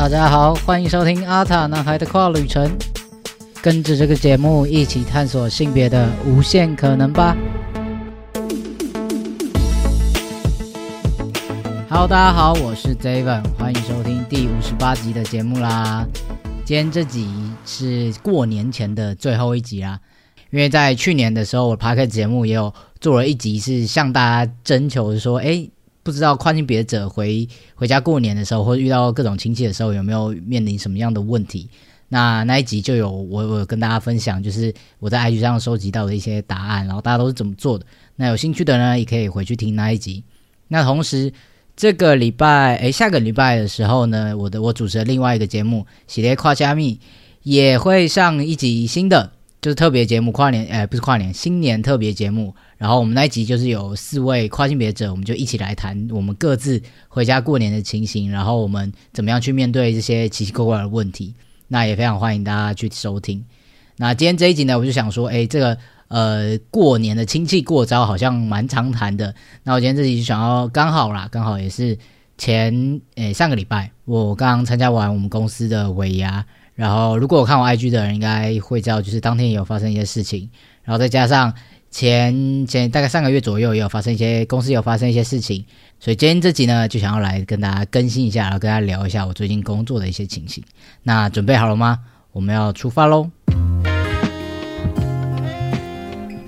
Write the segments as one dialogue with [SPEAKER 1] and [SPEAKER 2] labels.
[SPEAKER 1] 大家好，欢迎收听阿塔男孩的跨旅程，跟着这个节目一起探索性别的无限可能吧。Hello，大家好，我是 David，欢迎收听第五十八集的节目啦。今天这集是过年前的最后一集啦，因为在去年的时候，我 p a r k 节目也有做了一集，是向大家征求说，哎。不知道跨性别者回回家过年的时候，或者遇到各种亲戚的时候，有没有面临什么样的问题？那那一集就有我我跟大家分享，就是我在 IG 上收集到的一些答案，然后大家都是怎么做的。那有兴趣的呢，也可以回去听那一集。那同时，这个礼拜诶，下个礼拜的时候呢，我的我主持的另外一个节目《喜列跨加密》也会上一集新的。就是特别节目，跨年，哎，不是跨年，新年特别节目。然后我们那一集就是有四位跨性别者，我们就一起来谈我们各自回家过年的情形，然后我们怎么样去面对这些奇奇怪怪的问题。那也非常欢迎大家去收听。那今天这一集呢，我就想说，哎，这个呃，过年的亲戚过招好像蛮常谈的。那我今天这集就想要刚好啦，刚好也是前，诶，上个礼拜我刚参加完我们公司的尾牙。然后，如果我看我 IG 的人，应该会知道，就是当天也有发生一些事情。然后再加上前前大概上个月左右，也有发生一些公司有发生一些事情。所以今天这集呢，就想要来跟大家更新一下，然后跟大家聊一下我最近工作的一些情形。那准备好了吗？我们要出发喽！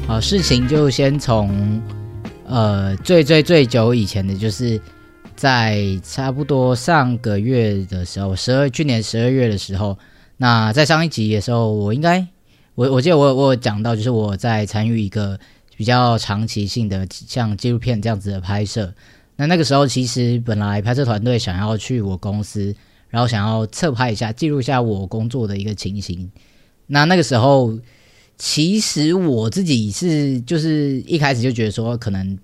[SPEAKER 1] 好，事情就先从呃最最最久以前的，就是在差不多上个月的时候，十二去年十二月的时候。那在上一集的时候，我应该我我记得我我有讲到，就是我在参与一个比较长期性的像纪录片这样子的拍摄。那那个时候其实本来拍摄团队想要去我公司，然后想要侧拍一下，记录一下我工作的一个情形。那那个时候其实我自己是就是一开始就觉得说可能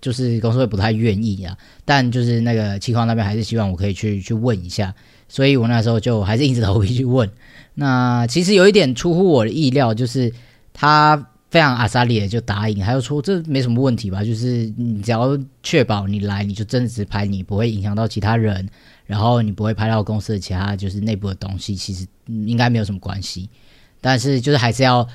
[SPEAKER 1] 就是公司会不太愿意啊，但就是那个气矿那边还是希望我可以去去问一下。所以我那时候就还是硬着头皮去问。那其实有一点出乎我的意料，就是他非常阿萨里的就答应，他就说这没什么问题吧，就是你只要确保你来，你就真的只拍你，不会影响到其他人，然后你不会拍到公司的其他就是内部的东西，其实应该没有什么关系。但是就是还是要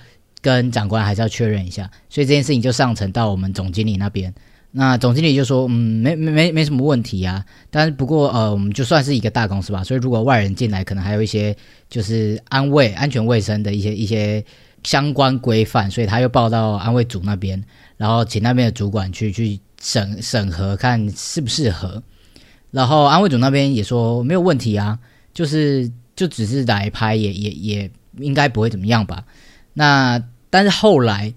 [SPEAKER 1] 跟长官还是要确认一下，所以这件事情就上呈到我们总经理那边。那总经理就说：“嗯，没没没没什么问题啊，但是不过呃，我们就算是一个大公司吧，所以如果外人进来，可能还有一些就是安卫、安全卫生的一些一些相关规范，所以他又报到安卫组那边，然后请那边的主管去去审审核，看适不适合。然后安卫组那边也说没有问题啊，就是就只是来拍，也也也应该不会怎么样吧。那但是后来。”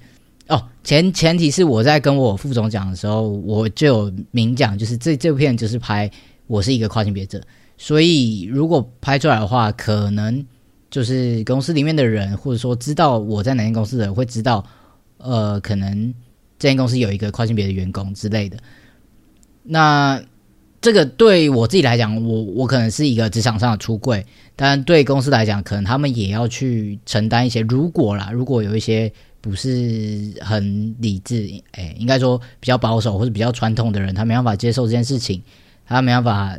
[SPEAKER 1] 哦，前前提是我在跟我副总讲的时候，我就有明讲，就是这这部片就是拍我是一个跨性别者，所以如果拍出来的话，可能就是公司里面的人，或者说知道我在哪间公司的人会知道，呃，可能这间公司有一个跨性别的员工之类的。那这个对我自己来讲，我我可能是一个职场上的出柜，但对公司来讲，可能他们也要去承担一些。如果啦，如果有一些。不是很理智，哎，应该说比较保守或者比较传统的人，他没办法接受这件事情，他没办法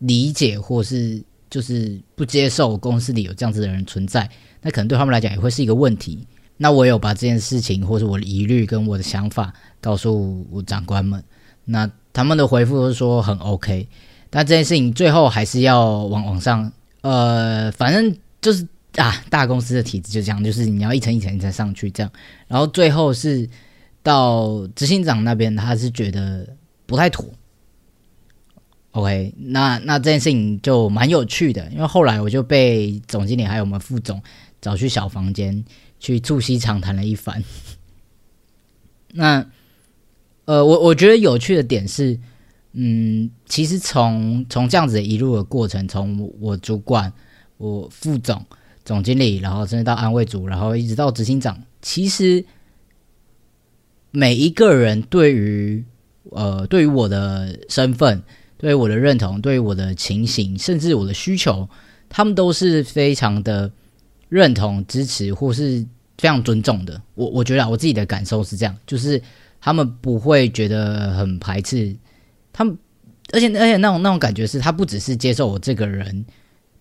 [SPEAKER 1] 理解或是就是不接受公司里有这样子的人存在，那可能对他们来讲也会是一个问题。那我有把这件事情或是我的疑虑跟我的想法告诉我长官们，那他们的回复都是说很 OK，但这件事情最后还是要往往上，呃，反正就是。啊，大公司的体制就这样，就是你要一层一层一层上去这样，然后最后是到执行长那边，他是觉得不太妥。OK，那那这件事情就蛮有趣的，因为后来我就被总经理还有我们副总找去小房间去促膝长谈了一番。那呃，我我觉得有趣的点是，嗯，其实从从这样子一路的过程，从我主管、我副总。总经理，然后甚至到安慰组，然后一直到执行长，其实每一个人对于呃，对于我的身份，对于我的认同，对于我的情形，甚至我的需求，他们都是非常的认同、支持，或是非常尊重的。我我觉得我自己的感受是这样，就是他们不会觉得很排斥，他们而且而且那种那种感觉是他不只是接受我这个人。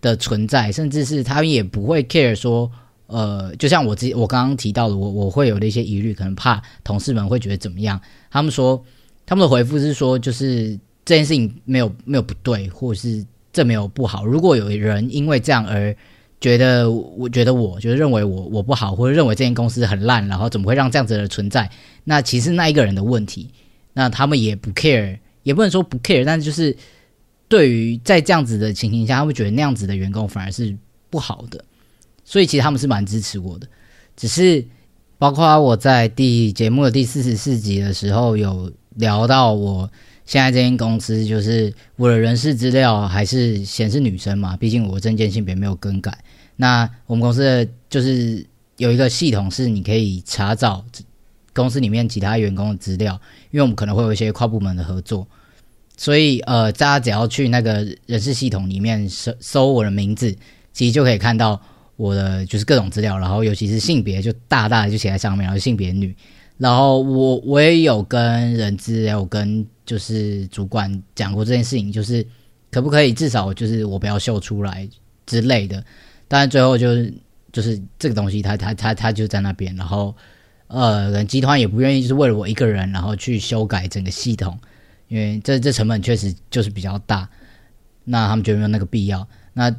[SPEAKER 1] 的存在，甚至是他们也不会 care 说，呃，就像我之我刚刚提到的，我我会有的一些疑虑，可能怕同事们会觉得怎么样？他们说他们的回复是说，就是这件事情没有没有不对，或者是这没有不好。如果有人因为这样而觉得，我觉得我就是认为我我不好，或者认为这间公司很烂，然后怎么会让这样子的存在？那其实那一个人的问题，那他们也不 care，也不能说不 care，但是就是对于在这样子的情形下，他们觉得那样子的员工反而是不好的，所以其实他们是蛮支持我的。只是包括我在第节目的第四十四集的时候，有聊到我现在这间公司，就是我的人事资料还是显示女生嘛，毕竟我证件性别没有更改。那我们公司的就是有一个系统，是你可以查找公司里面其他员工的资料，因为我们可能会有一些跨部门的合作，所以呃，大家只要去那个人事系统里面搜搜我的名字，其实就可以看到我的就是各种资料，然后尤其是性别就大大的就写在上面，然后性别女，然后我我也有跟人资，还有跟就是主管讲过这件事情，就是可不可以至少就是我不要秀出来之类的。但是最后就是就是这个东西，它它它它就在那边，然后呃，集团也不愿意就是为了我一个人，然后去修改整个系统，因为这这成本确实就是比较大，那他们觉得没有那个必要。那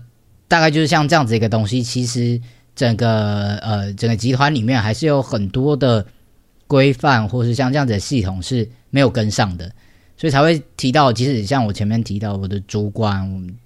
[SPEAKER 1] 大概就是像这样子一个东西，其实整个呃整个集团里面还是有很多的规范，或是像这样子的系统是没有跟上的，所以才会提到，即使像我前面提到我的主管。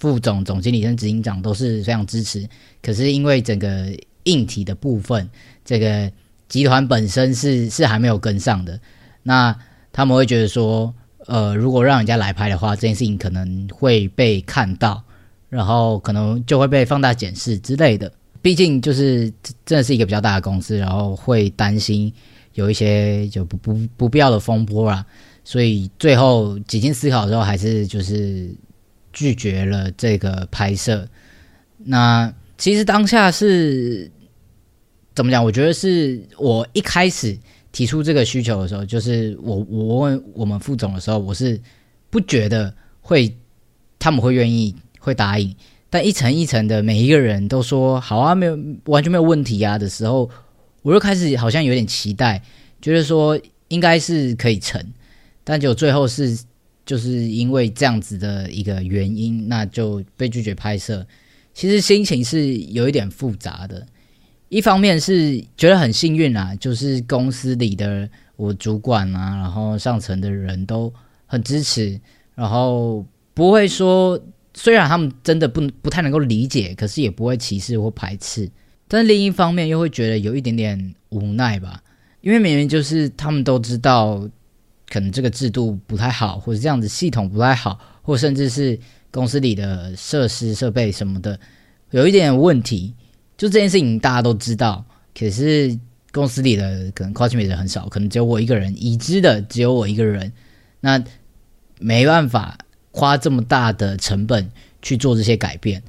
[SPEAKER 1] 副总、总经理跟执行长都是非常支持，可是因为整个硬体的部分，这个集团本身是是还没有跟上的，那他们会觉得说，呃，如果让人家来拍的话，这件事情可能会被看到，然后可能就会被放大检视之类的。毕竟就是真的是一个比较大的公司，然后会担心有一些就不不不必要的风波啦，所以最后几经思考之后，还是就是。拒绝了这个拍摄。那其实当下是怎么讲？我觉得是我一开始提出这个需求的时候，就是我我问我们副总的时候，我是不觉得会他们会愿意会答应。但一层一层的每一个人都说好啊，没有完全没有问题啊的时候，我就开始好像有点期待，觉得说应该是可以成，但就最后是。就是因为这样子的一个原因，那就被拒绝拍摄。其实心情是有一点复杂的，一方面是觉得很幸运啊，就是公司里的我主管啊，然后上层的人都很支持，然后不会说，虽然他们真的不不太能够理解，可是也不会歧视或排斥。但另一方面又会觉得有一点点无奈吧，因为明明就是他们都知道。可能这个制度不太好，或者这样子系统不太好，或甚至是公司里的设施设备什么的有一点问题。就这件事情大家都知道，可是公司里的可能跨境美人很少，可能只有我一个人，已知的只有我一个人，那没办法花这么大的成本去做这些改变，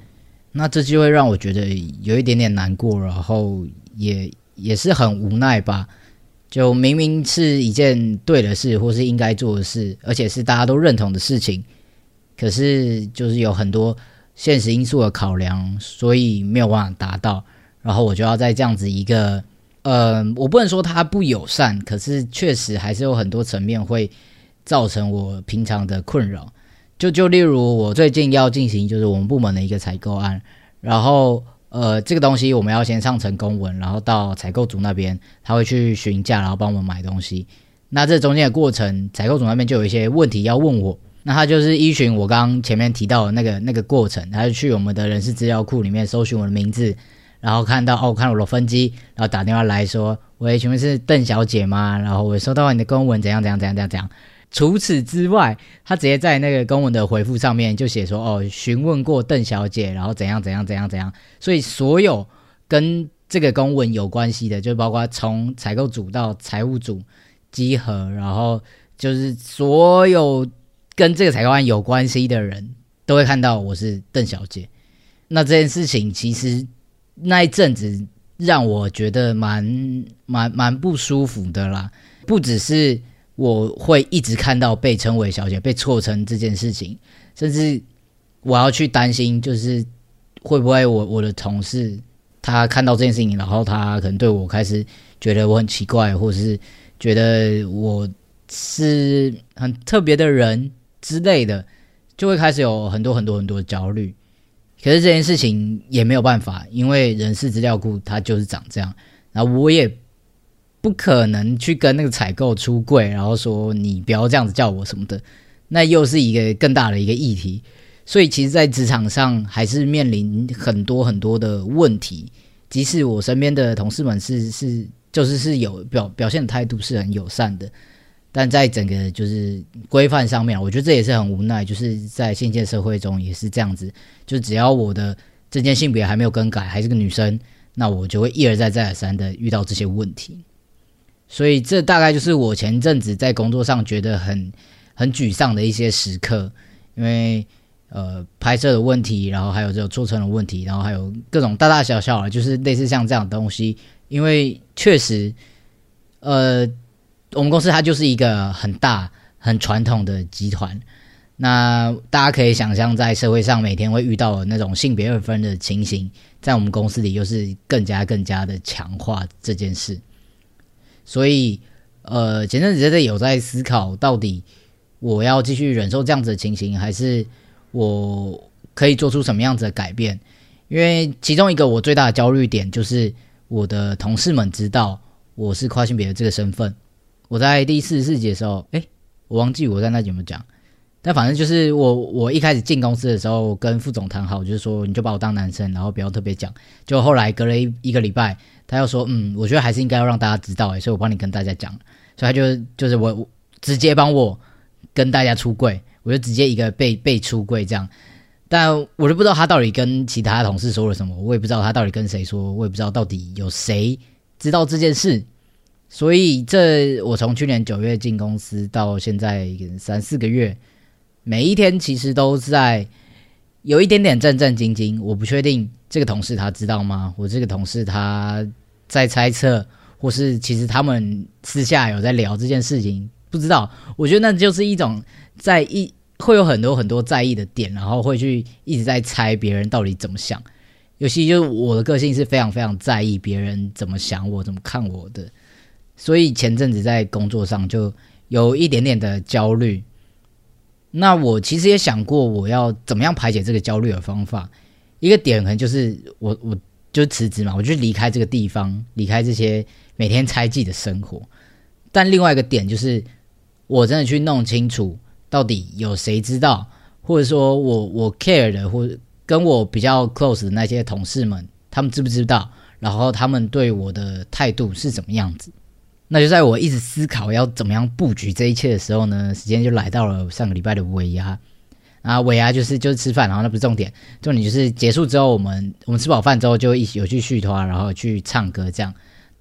[SPEAKER 1] 那这就会让我觉得有一点点难过，然后也也是很无奈吧。就明明是一件对的事，或是应该做的事，而且是大家都认同的事情，可是就是有很多现实因素的考量，所以没有办法达到。然后我就要在这样子一个，呃，我不能说它不友善，可是确实还是有很多层面会造成我平常的困扰。就就例如我最近要进行就是我们部门的一个采购案，然后。呃，这个东西我们要先上成公文，然后到采购组那边，他会去询价，然后帮我们买东西。那这中间的过程，采购组那边就有一些问题要问我。那他就是依循我刚刚前面提到的那个那个过程，他就去我们的人事资料库里面搜寻我的名字，然后看到哦，看到我的分机，然后打电话来说：“喂，请问是邓小姐吗？”然后我收到你的公文，怎样怎样怎样怎样怎样。除此之外，他直接在那个公文的回复上面就写说：“哦，询问过邓小姐，然后怎样怎样怎样怎样。”所以所有跟这个公文有关系的，就包括从采购组到财务组集合，然后就是所有跟这个采购案有关系的人都会看到我是邓小姐。那这件事情其实那一阵子让我觉得蛮蛮蛮不舒服的啦，不只是。我会一直看到被称为小姐被错称这件事情，甚至我要去担心，就是会不会我我的同事他看到这件事情，然后他可能对我开始觉得我很奇怪，或者是觉得我是很特别的人之类的，就会开始有很多很多很多的焦虑。可是这件事情也没有办法，因为人事资料库它就是长这样，然后我也不可能去跟那个采购出柜，然后说你不要这样子叫我什么的，那又是一个更大的一个议题。所以其实，在职场上还是面临很多很多的问题。即使我身边的同事们是是就是是有表表现态度是很友善的。但在整个就是规范上面，我觉得这也是很无奈。就是在现今社会中也是这样子，就只要我的这件性别还没有更改，还是个女生，那我就会一而再再而三的遇到这些问题。所以这大概就是我前阵子在工作上觉得很很沮丧的一些时刻，因为呃拍摄的问题，然后还有这种做成的问题，然后还有各种大大小小的，就是类似像这样的东西，因为确实呃。我们公司它就是一个很大、很传统的集团。那大家可以想象，在社会上每天会遇到的那种性别二分的情形，在我们公司里又是更加、更加的强化这件事。所以，呃，前阵子真的有在思考，到底我要继续忍受这样子的情形，还是我可以做出什么样子的改变？因为其中一个我最大的焦虑点，就是我的同事们知道我是跨性别的这个身份。我在第四十四集的时候，哎，我忘记我在那怎么讲，但反正就是我我一开始进公司的时候跟副总谈好，就是说你就把我当男生，然后不要特别讲。就后来隔了一一个礼拜，他又说，嗯，我觉得还是应该要让大家知道，哎，所以我帮你跟大家讲。所以他就就是我直接帮我跟大家出柜，我就直接一个被被出柜这样。但我就不知道他到底跟其他同事说了什么，我也不知道他到底跟谁说，我也不知道到底有谁知道这件事。所以，这我从去年九月进公司到现在三四个月，每一天其实都在有一点点战战兢兢。我不确定这个同事他知道吗？我这个同事他在猜测，或是其实他们私下有在聊这件事情，不知道。我觉得那就是一种在一，会有很多很多在意的点，然后会去一直在猜别人到底怎么想。尤其就是我的个性是非常非常在意别人怎么想我、怎么看我的。所以前阵子在工作上就有一点点的焦虑，那我其实也想过我要怎么样排解这个焦虑的方法。一个点可能就是我我就辞职嘛，我就离开这个地方，离开这些每天猜忌的生活。但另外一个点就是，我真的去弄清楚到底有谁知道，或者说我我 care 的，或跟我比较 close 的那些同事们，他们知不知道？然后他们对我的态度是怎么样子？那就在我一直思考要怎么样布局这一切的时候呢，时间就来到了上个礼拜的尾牙啊，尾牙就是就是吃饭，然后那不是重点，重点就是结束之后，我们我们吃饱饭之后就一起有去续团，然后去唱歌这样。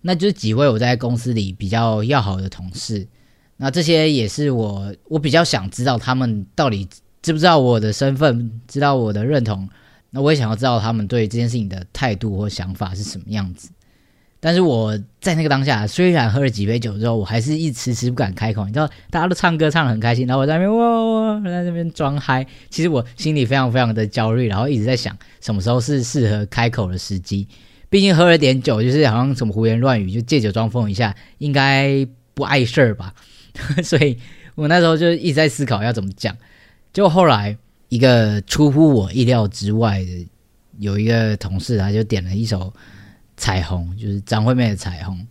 [SPEAKER 1] 那就是几位我在公司里比较要好的同事，那这些也是我我比较想知道他们到底知不知道我的身份，知道我的认同。那我也想要知道他们对这件事情的态度或想法是什么样子。但是我在那个当下，虽然喝了几杯酒之后，我还是一迟迟不敢开口。你知道，大家都唱歌唱得很开心，然后我在那边哇哇在那边装嗨。其实我心里非常非常的焦虑，然后一直在想什么时候是适合开口的时机。毕竟喝了点酒，就是好像什么胡言乱语，就借酒装疯一下，应该不碍事儿吧？所以我那时候就一直在思考要怎么讲。结果后来一个出乎我意料之外的，有一个同事他就点了一首。彩虹就是张惠妹的彩虹，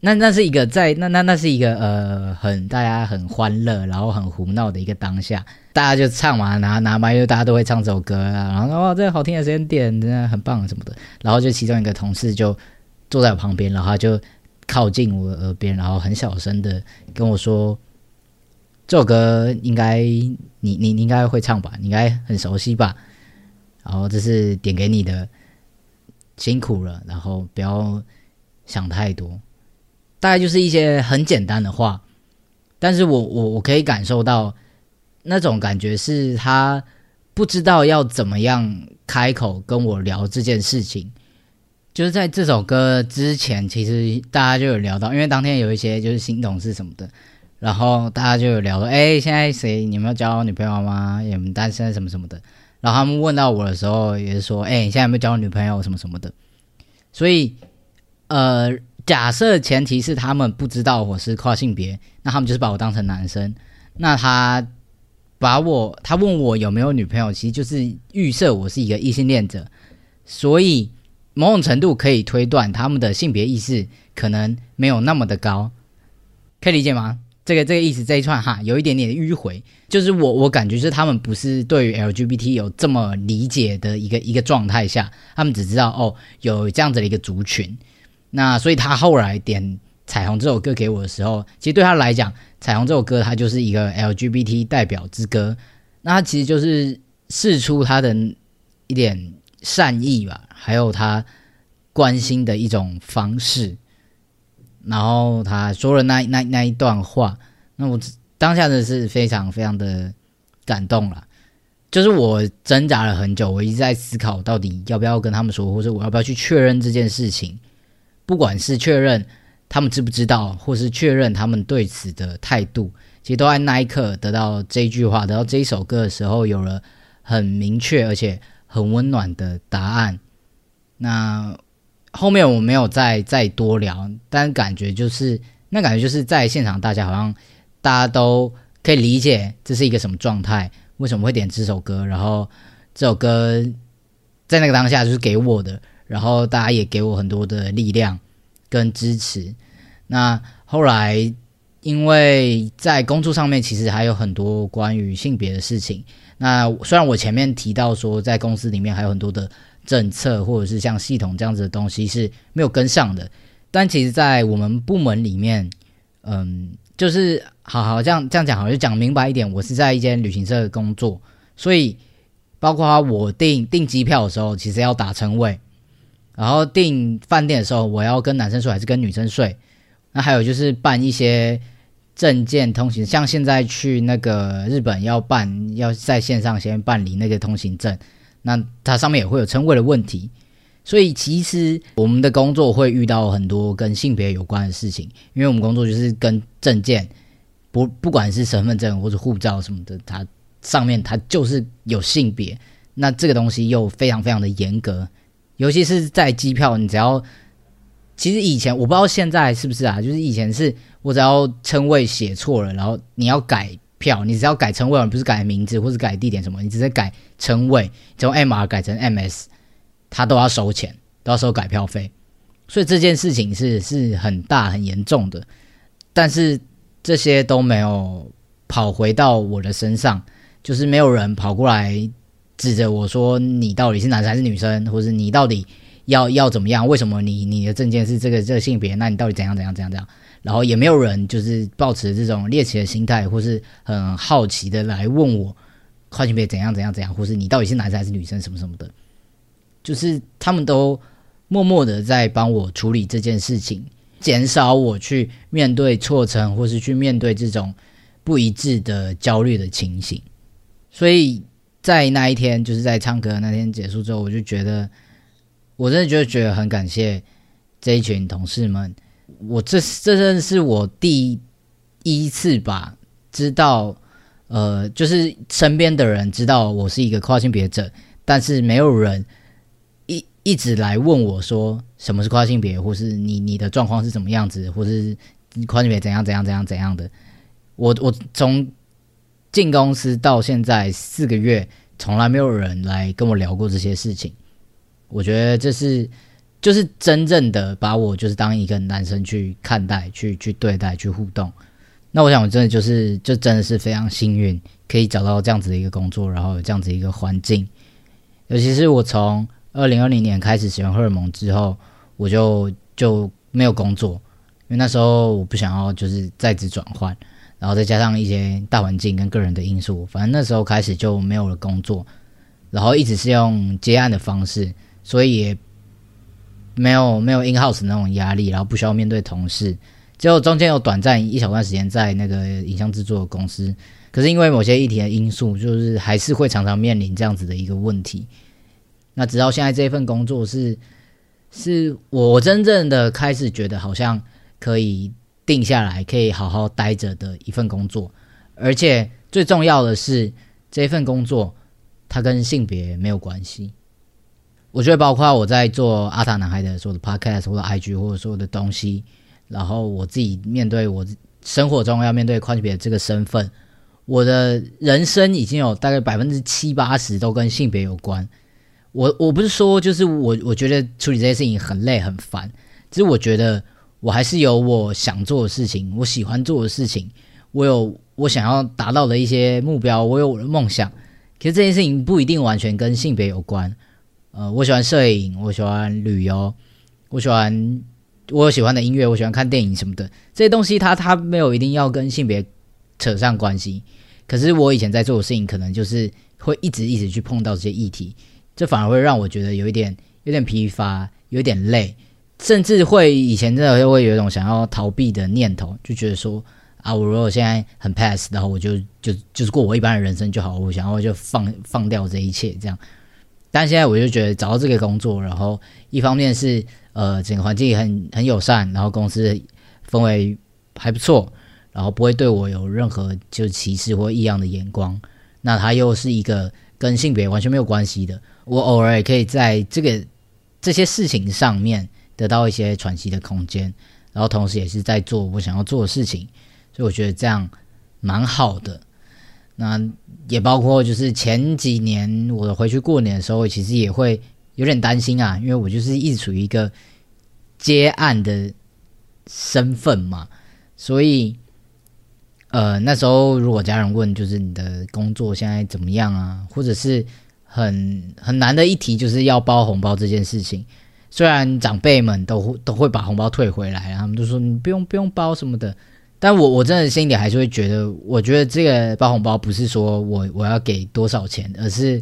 [SPEAKER 1] 那那是一个在那那那是一个呃很大家很欢乐，然后很胡闹的一个当下，大家就唱嘛，拿拿麦就大家都会唱这首歌啊，然后哇这个好听的时间点真的很棒什么的，然后就其中一个同事就坐在我旁边，然后他就靠近我耳边，然后很小声的跟我说，这首歌应该你你你应该会唱吧，你应该很熟悉吧，然后这是点给你的。辛苦了，然后不要想太多，大概就是一些很简单的话，但是我我我可以感受到那种感觉，是他不知道要怎么样开口跟我聊这件事情。就是在这首歌之前，其实大家就有聊到，因为当天有一些就是新同事什么的，然后大家就有聊说，哎，现在谁你们要交女朋友吗？你们单身什么什么的。然后他们问到我的时候，也是说：“哎，你现在有没有交女朋友什么什么的？”所以，呃，假设前提是他们不知道我是跨性别，那他们就是把我当成男生。那他把我，他问我有没有女朋友，其实就是预设我是一个异性恋者。所以，某种程度可以推断他们的性别意识可能没有那么的高，可以理解吗？这个这个意思这一串哈，有一点点迂回，就是我我感觉是他们不是对于 LGBT 有这么理解的一个一个状态下，他们只知道哦有这样子的一个族群，那所以他后来点《彩虹》这首歌给我的时候，其实对他来讲，《彩虹》这首歌它就是一个 LGBT 代表之歌，那他其实就是试出他的一点善意吧，还有他关心的一种方式。然后他说了那那那一段话，那我当下的是非常非常的感动了。就是我挣扎了很久，我一直在思考到底要不要跟他们说，或者我要不要去确认这件事情。不管是确认他们知不知道，或是确认他们对此的态度，其实都在那一刻得到这句话，得到这一首歌的时候，有了很明确而且很温暖的答案。那。后面我没有再再多聊，但感觉就是那感觉就是在现场，大家好像大家都可以理解这是一个什么状态，为什么会点这首歌，然后这首歌在那个当下就是给我的，然后大家也给我很多的力量跟支持。那后来因为在工作上面其实还有很多关于性别的事情，那虽然我前面提到说在公司里面还有很多的。政策或者是像系统这样子的东西是没有跟上的，但其实，在我们部门里面，嗯，就是好好这样这样讲，好就讲明白一点。我是在一间旅行社工作，所以包括我订订机票的时候，其实要打称谓；然后订饭店的时候，我要跟男生睡还是跟女生睡？那还有就是办一些证件通行，像现在去那个日本要办，要在线上先办理那个通行证。那它上面也会有称谓的问题，所以其实我们的工作会遇到很多跟性别有关的事情，因为我们工作就是跟证件，不不管是身份证或者护照什么的，它上面它就是有性别，那这个东西又非常非常的严格，尤其是在机票，你只要其实以前我不知道现在是不是啊，就是以前是我只要称谓写错了，然后你要改。票，你只要改称谓，而不是改名字或者改地点什么，你直接改称谓，从 M R 改成 M S，他都要收钱，都要收改票费。所以这件事情是是很大很严重的，但是这些都没有跑回到我的身上，就是没有人跑过来指着我说你到底是男生还是女生，或者你到底要要怎么样？为什么你你的证件是这个这个性别？那你到底怎样怎样怎样怎样？然后也没有人就是抱持这种猎奇的心态，或是很好奇的来问我跨性别怎样怎样怎样，或是你到底是男生还是女生什么什么的，就是他们都默默的在帮我处理这件事情，减少我去面对错称或是去面对这种不一致的焦虑的情形。所以在那一天，就是在唱歌那天结束之后，我就觉得我真的就觉得很感谢这一群同事们。我这这真是我第一次吧，知道，呃，就是身边的人知道我是一个跨性别者，但是没有人一一直来问我说什么是跨性别，或是你你的状况是怎么样子，或是跨性别怎样怎样怎样怎样的。我我从进公司到现在四个月，从来没有人来跟我聊过这些事情。我觉得这是。就是真正的把我就是当一个男生去看待、去去对待、去互动。那我想，我真的就是就真的是非常幸运，可以找到这样子的一个工作，然后有这样子一个环境。尤其是我从二零二零年开始使用荷尔蒙之后，我就就没有工作，因为那时候我不想要就是在职转换，然后再加上一些大环境跟个人的因素，反正那时候开始就没有了工作，然后一直是用接案的方式，所以也。没有没有 in house 那种压力，然后不需要面对同事，只有中间有短暂一小段时间在那个影像制作公司，可是因为某些议题的因素，就是还是会常常面临这样子的一个问题。那直到现在这份工作是是我真正的开始觉得好像可以定下来，可以好好待着的一份工作，而且最重要的是这份工作它跟性别没有关系。我觉得包括我在做阿塔男孩的所有的 podcast 或者 IG 或者所有的东西，然后我自己面对我生活中要面对跨性别这个身份，我的人生已经有大概百分之七八十都跟性别有关。我我不是说就是我我觉得处理这些事情很累很烦，只是我觉得我还是有我想做的事情，我喜欢做的事情，我有我想要达到的一些目标，我有我的梦想。其实这件事情不一定完全跟性别有关。呃，我喜欢摄影，我喜欢旅游，我喜欢我有喜欢的音乐，我喜欢看电影什么的。这些东西它它没有一定要跟性别扯上关系。可是我以前在做的事情，可能就是会一直一直去碰到这些议题，这反而会让我觉得有一点有点疲乏，有点累，甚至会以前真的会有一种想要逃避的念头，就觉得说啊，我如果现在很 pass，然后我就就就是过我一般的人生就好，我想要就放放掉这一切这样。但现在我就觉得找到这个工作，然后一方面是呃整个环境很很友善，然后公司氛围还不错，然后不会对我有任何就歧视或异样的眼光。那它又是一个跟性别完全没有关系的，我偶尔也可以在这个这些事情上面得到一些喘息的空间，然后同时也是在做我想要做的事情，所以我觉得这样蛮好的。那也包括就是前几年我回去过年的时候，其实也会有点担心啊，因为我就是一直处于一个接案的身份嘛，所以呃那时候如果家人问就是你的工作现在怎么样啊，或者是很很难的一提就是要包红包这件事情，虽然长辈们都都会把红包退回来，他们都说你不用不用包什么的。但我我真的心里还是会觉得，我觉得这个包红包不是说我我要给多少钱，而是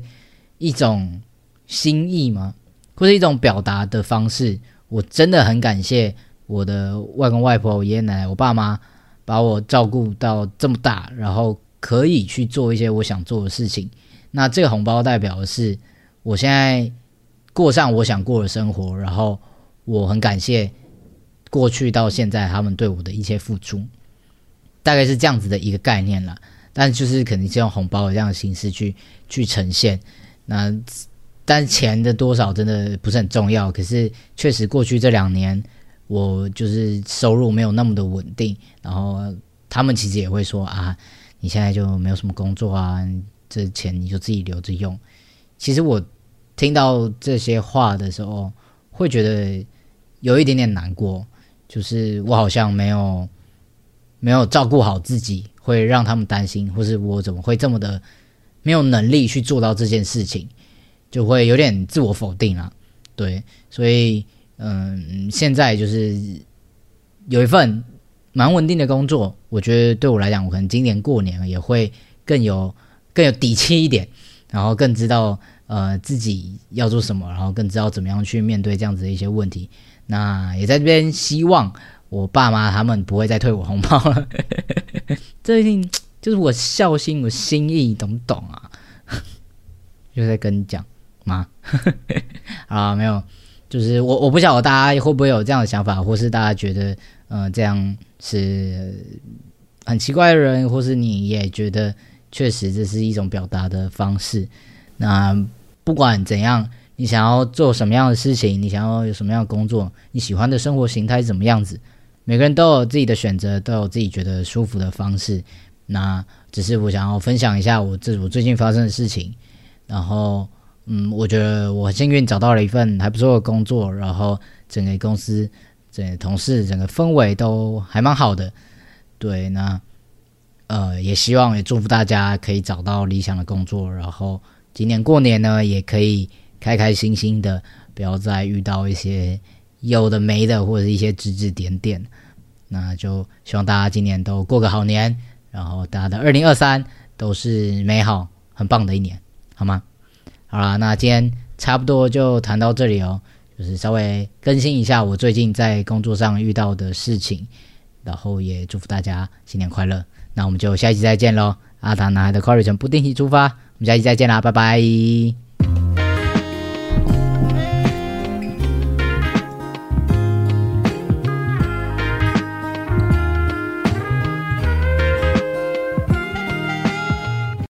[SPEAKER 1] 一种心意吗？或者一种表达的方式。我真的很感谢我的外公外婆、爷爷奶奶、我爸妈把我照顾到这么大，然后可以去做一些我想做的事情。那这个红包代表的是我现在过上我想过的生活，然后我很感谢过去到现在他们对我的一切付出。大概是这样子的一个概念了，但就是肯定是用红包的这样的形式去去呈现。那但钱的多少真的不是很重要，可是确实过去这两年我就是收入没有那么的稳定，然后他们其实也会说啊，你现在就没有什么工作啊，这钱你就自己留着用。其实我听到这些话的时候，会觉得有一点点难过，就是我好像没有。没有照顾好自己，会让他们担心，或是我怎么会这么的没有能力去做到这件事情，就会有点自我否定了。对，所以嗯，现在就是有一份蛮稳定的工作，我觉得对我来讲，我可能今年过年也会更有更有底气一点，然后更知道呃自己要做什么，然后更知道怎么样去面对这样子的一些问题。那也在这边希望。我爸妈他们不会再退我红包了，最近就是我孝心，我心意，懂不懂啊？就在跟你讲吗？啊，没有，就是我我不晓得大家会不会有这样的想法，或是大家觉得呃这样是很奇怪的人，或是你也觉得确实这是一种表达的方式。那不管怎样，你想要做什么样的事情，你想要有什么样的工作，你喜欢的生活形态是怎么样子？每个人都有自己的选择，都有自己觉得舒服的方式。那只是我想要分享一下我这我最近发生的事情。然后，嗯，我觉得我很幸运找到了一份还不错的工作，然后整个公司、整个同事、整个氛围都还蛮好的。对，那呃，也希望也祝福大家可以找到理想的工作，然后今年过年呢也可以开开心心的，不要再遇到一些。有的没的，或者是一些指指点点，那就希望大家今年都过个好年，然后大家的二零二三都是美好、很棒的一年，好吗？好啦，那今天差不多就谈到这里哦，就是稍微更新一下我最近在工作上遇到的事情，然后也祝福大家新年快乐。那我们就下一期再见喽！阿唐男孩的快旅程不定期出发，我们下期再见啦，拜拜。